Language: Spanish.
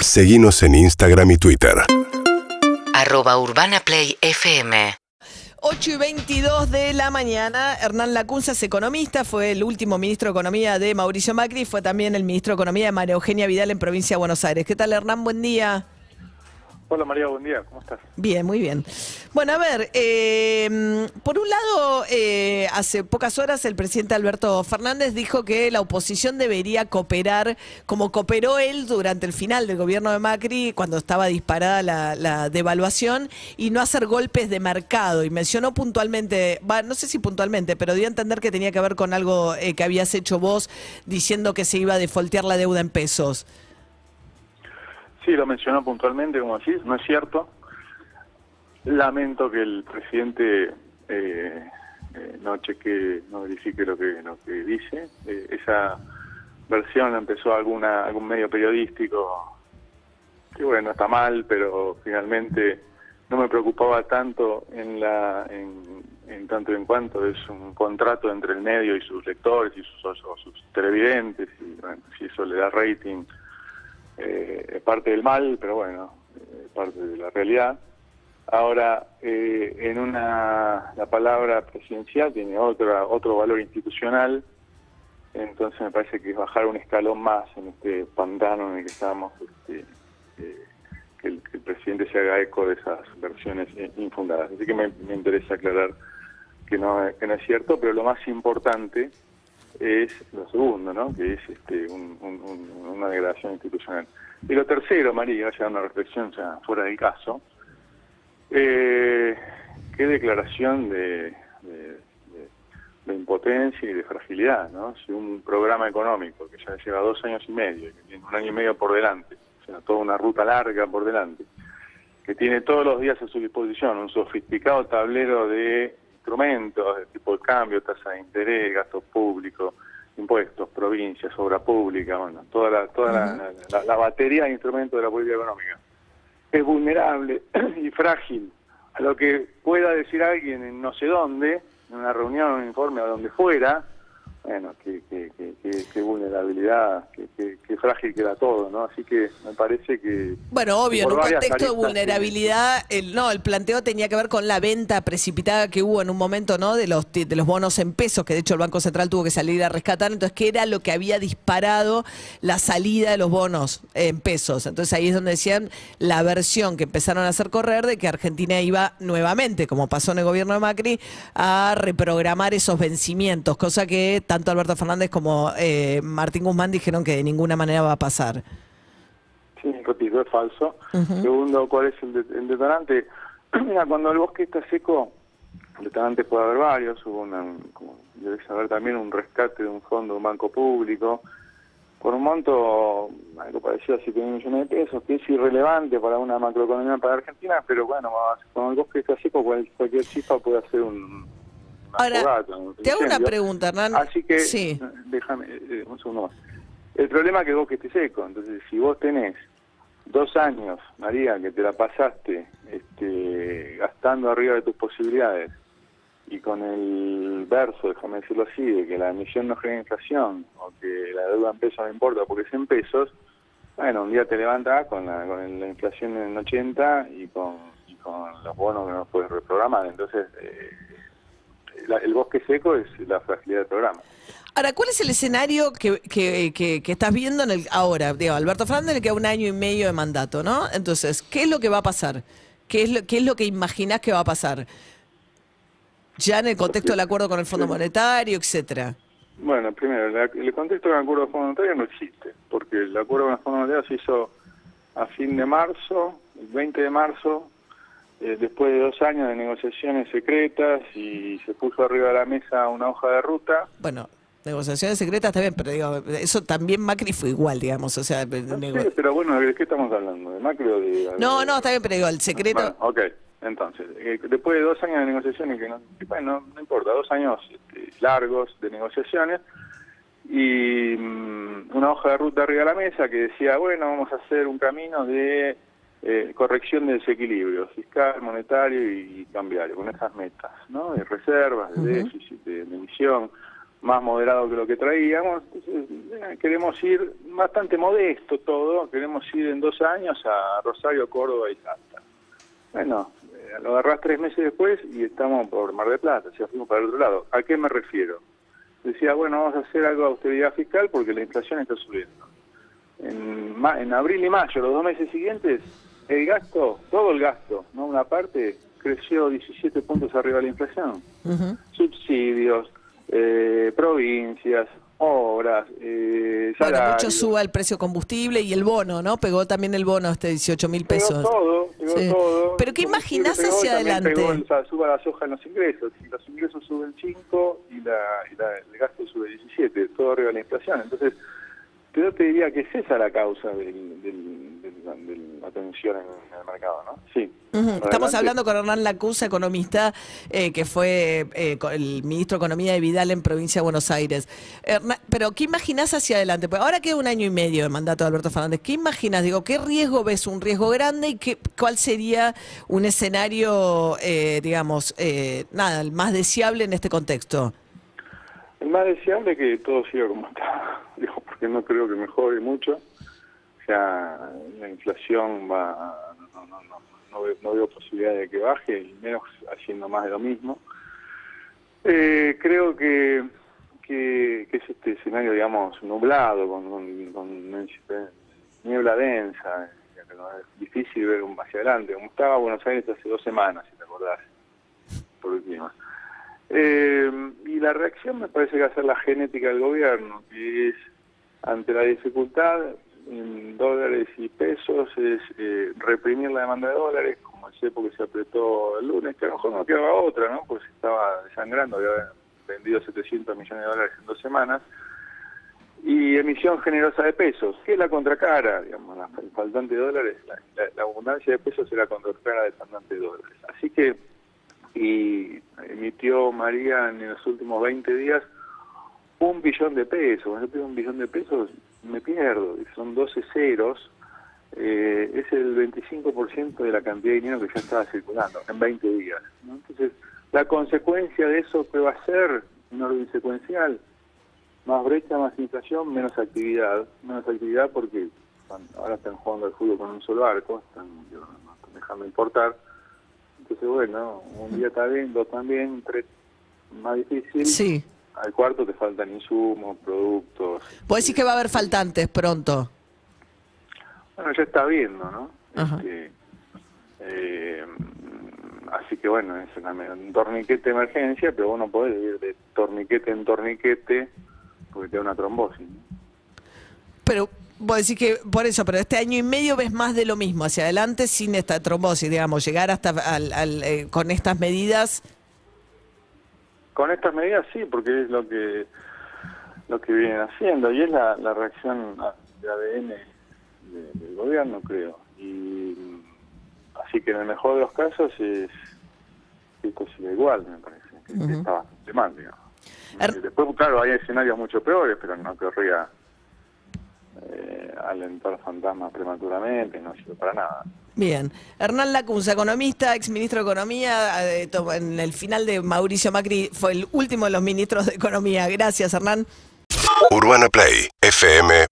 Seguimos en Instagram y Twitter. arroba urbanaplayfm 8 y 22 de la mañana, Hernán Lacunza es economista, fue el último ministro de Economía de Mauricio Macri, fue también el ministro de Economía de María Eugenia Vidal en provincia de Buenos Aires. ¿Qué tal Hernán? Buen día. Hola María, buen día, ¿cómo estás? Bien, muy bien. Bueno, a ver, eh, por un lado, eh, hace pocas horas el presidente Alberto Fernández dijo que la oposición debería cooperar como cooperó él durante el final del gobierno de Macri, cuando estaba disparada la, devaluación, y no hacer golpes de mercado. Y mencionó puntualmente, no sé si puntualmente, pero dio a entender que tenía que ver con algo eh, que habías hecho vos, diciendo que se iba a defoltear la deuda en pesos. Sí, lo mencionó puntualmente, como decís, no es cierto. Lamento que el presidente eh, eh, no cheque, no verifique lo que, lo que dice. Eh, esa versión la empezó alguna, algún medio periodístico, que bueno, está mal, pero finalmente no me preocupaba tanto en la en, en tanto en cuanto es un contrato entre el medio y sus lectores y sus, o sus televidentes, y bueno, si eso le da rating eh, es parte del mal, pero bueno, es parte de la realidad. Ahora, eh, en una la palabra presidencial tiene otra otro valor institucional, entonces me parece que es bajar un escalón más en este pantano en el que estamos, este, eh, que, el, presidente se haga eco de esas versiones infundadas. Así que me, me interesa aclarar que no, que no es cierto, pero lo más importante es lo segundo, ¿no? que es este, un, un, una degradación institucional. Y lo tercero, María, ya una reflexión ya fuera del caso, eh, qué declaración de, de, de, impotencia y de fragilidad, ¿no? Si un programa económico que ya lleva dos años y medio, que tiene un año y medio por delante, o sea, toda una ruta larga por delante, que tiene todos los días a su disposición un sofisticado tablero de instrumentos de tipo de cambio, tasa de interés, gasto público, impuestos, provincias, obra pública, bueno, toda la, toda uh -huh. la, la, la, batería de instrumentos de la política económica. Es vulnerable y frágil a lo que pueda decir alguien en no sé dónde, en una reunión, en un informe, o donde fuera, bueno, qué, qué, qué, qué vulnerabilidad, qué, frágil queda todo, ¿no? Así que me parece que... Bueno, obvio, en un contexto de vulnerabilidad, el, no, el planteo tenía que ver con la venta precipitada que hubo en un momento, ¿no? De los, de los bonos en pesos, que de hecho el Banco Central tuvo que salir a rescatar, entonces, ¿qué era lo que había disparado la salida de los bonos en pesos? Entonces ahí es donde decían la versión que empezaron a hacer correr de que Argentina iba nuevamente, como pasó en el gobierno de Macri, a reprogramar esos vencimientos, cosa que tanto Alberto Fernández como eh, Martín Guzmán dijeron que de ninguna manera va a pasar. Sí, repito, es falso. Uh -huh. Segundo, ¿cuál es el, de, el detonante? Mira, cuando el bosque está seco, detonantes puede haber varios. Hubo una, como debes saber también, un rescate de un fondo de un banco público por un monto, algo parecido a 7 millones de pesos, que es irrelevante para una macroeconomía para Argentina, pero bueno, con el bosque está seco, cualquier cifra puede hacer un, Ahora, fogata, te hago una pregunta, Hernán. Así que, sí. déjame, eh, un segundo más. El problema es que el bosque esté seco, entonces si vos tenés dos años, María, que te la pasaste este, gastando arriba de tus posibilidades, y con el verso, déjame decirlo así, de que la emisión no genera inflación, o que la deuda en pesos no importa porque es en pesos, bueno, un día te levantas con la, con la inflación en 80 y con, y con los bonos que no puedes reprogramar, entonces... Eh, la, el bosque seco es la fragilidad del programa. Ahora, ¿cuál es el escenario que, que, que, que estás viendo en el ahora? Digo, Alberto Fernández le queda un año y medio de mandato, ¿no? Entonces, ¿qué es lo que va a pasar? ¿Qué es lo, qué es lo que imaginás que va a pasar? Ya en el contexto del acuerdo con el Fondo Monetario, etcétera. Bueno, primero, la, el contexto del acuerdo con el Fondo Monetario no existe, porque el acuerdo con el Fondo Monetario se hizo a fin de marzo, el 20 de marzo, eh, después de dos años de negociaciones secretas y se puso arriba de la mesa una hoja de ruta. Bueno, negociaciones secretas también, pero digo, eso también Macri fue igual, digamos, o sea... No sé, pero bueno, ¿de qué estamos hablando? ¿De Macri o de...? No, no, está bien, pero digo, el secreto... Bueno, ok, entonces, eh, después de dos años de negociaciones, que no, bueno, no importa, dos años este, largos de negociaciones, y mmm, una hoja de ruta arriba de la mesa que decía, bueno, vamos a hacer un camino de eh, corrección de desequilibrio fiscal, monetario y cambiario, con esas metas, ¿no? De reservas, de uh -huh. déficit, de, de emisión. más moderado que lo que traíamos. Entonces, eh, queremos ir bastante modesto todo, queremos ir en dos años a Rosario, Córdoba y Salta. Bueno, eh, lo agarrás tres meses después y estamos por Mar del Plata, o sea, fuimos para el otro lado. ¿A qué me refiero? Decía, bueno, vamos a hacer algo de austeridad fiscal porque la inflación está subiendo. En, ma- en abril y mayo, los dos meses siguientes, el gasto, todo el gasto, no una parte, creció 17 puntos arriba de la inflación subsidios, eh, provincias, obras, eh, Bueno, salarios. mucho suba el precio combustible y el bono, ¿no? Pegó también el bono, este 18 mil Pegó pesos. todo, pegó Sí. todo. Pero ¿qué imaginás pegó hacia adelante? Pegó, el- o sea, suba la soja en los ingresos. Si los ingresos suben 5 y, la, y la- el gasto sube 17, todo arriba de la inflación. Entonces, yo te diría que es esa la causa del- de la tensión en, el mercado, ¿no? Sí. Estamos Adelante. hablando con Hernán Lacusa, economista, eh, que fue eh, el ministro de Economía de Vidal en provincia de Buenos Aires. Hernán, pero, ¿qué imaginás hacia adelante? Pues ahora queda un año y medio de mandato de Alberto Fernández. ¿Qué imaginas? Digo, ¿qué riesgo ves? ¿Un riesgo grande? ¿Y qué, cuál sería un escenario, eh, digamos, eh, nada, el más deseable en este contexto? El más deseable es que todo siga como está, digo, porque no creo que mejore mucho. La inflación va, no, no, no, no, veo, no veo posibilidad de que baje, y menos haciendo más de lo mismo. Eh, creo que, que, es este escenario, digamos, nublado, con, con, con niebla densa, es difícil ver un hacia adelante, como estaba Buenos Aires hace dos semanas, si te acordás, por clima. Eh, y la reacción me parece que va a ser la genética del gobierno, que es ante la dificultad en dólares y pesos, es eh, reprimir la demanda de dólares, como el cepo que se apretó el lunes, que a lo mejor no quedaba otra, ¿no? Pues estaba desangrando, había vendido 700 millones de dólares en dos semanas. Y emisión generosa de pesos, que es la contracara, digamos, la, faltante de dólares, la, la- la abundancia de pesos es contracara del faltante de dólares. Así que y emitió María en los últimos 20 días un billón de pesos. Un billón de pesos, me pierdo. Son 12 ceros. Eh, es el 25% de la cantidad de dinero que ya estaba circulando en 20 días. ¿no? Entonces, la consecuencia de eso, ¿qué va a ser? Un orden secuencial. Más brecha, más inflación, menos actividad. Menos actividad porque ahora están jugando al fútbol con un solo arco, están, digo, no están dejando importar. Entonces, bueno, un día está bien, dos también, tres más difícil. Sí. Al cuarto te faltan insumos, productos. Vos decís que va a haber faltantes pronto. Bueno, ya está viendo, ¿no? Este, eh, así que bueno, es una- un torniquete de emergencia, pero vos no podés ir de torniquete en torniquete porque te da una trombosis. ¿no? Pero vos decís que por eso, pero este año y medio ves más de lo mismo hacia adelante sin esta trombosis, digamos, llegar hasta al, al, eh, con estas medidas. Con estas medidas sí, porque es lo que lo que vienen haciendo y es la, la reacción de ADN de- del gobierno, creo. Y así que en el mejor de los casos es esto sigue igual, me parece, que, está bastante mal, digamos. Er- Después, claro, hay escenarios mucho peores, pero no querría eh, alentar fantasmas prematuramente, no sirve para nada. Bien. Hernán Lacunza, economista, ex ministro de Economía, eh, en el final de Mauricio Macri fue el último de los ministros de Economía. Gracias, Hernán. Urbana Play fm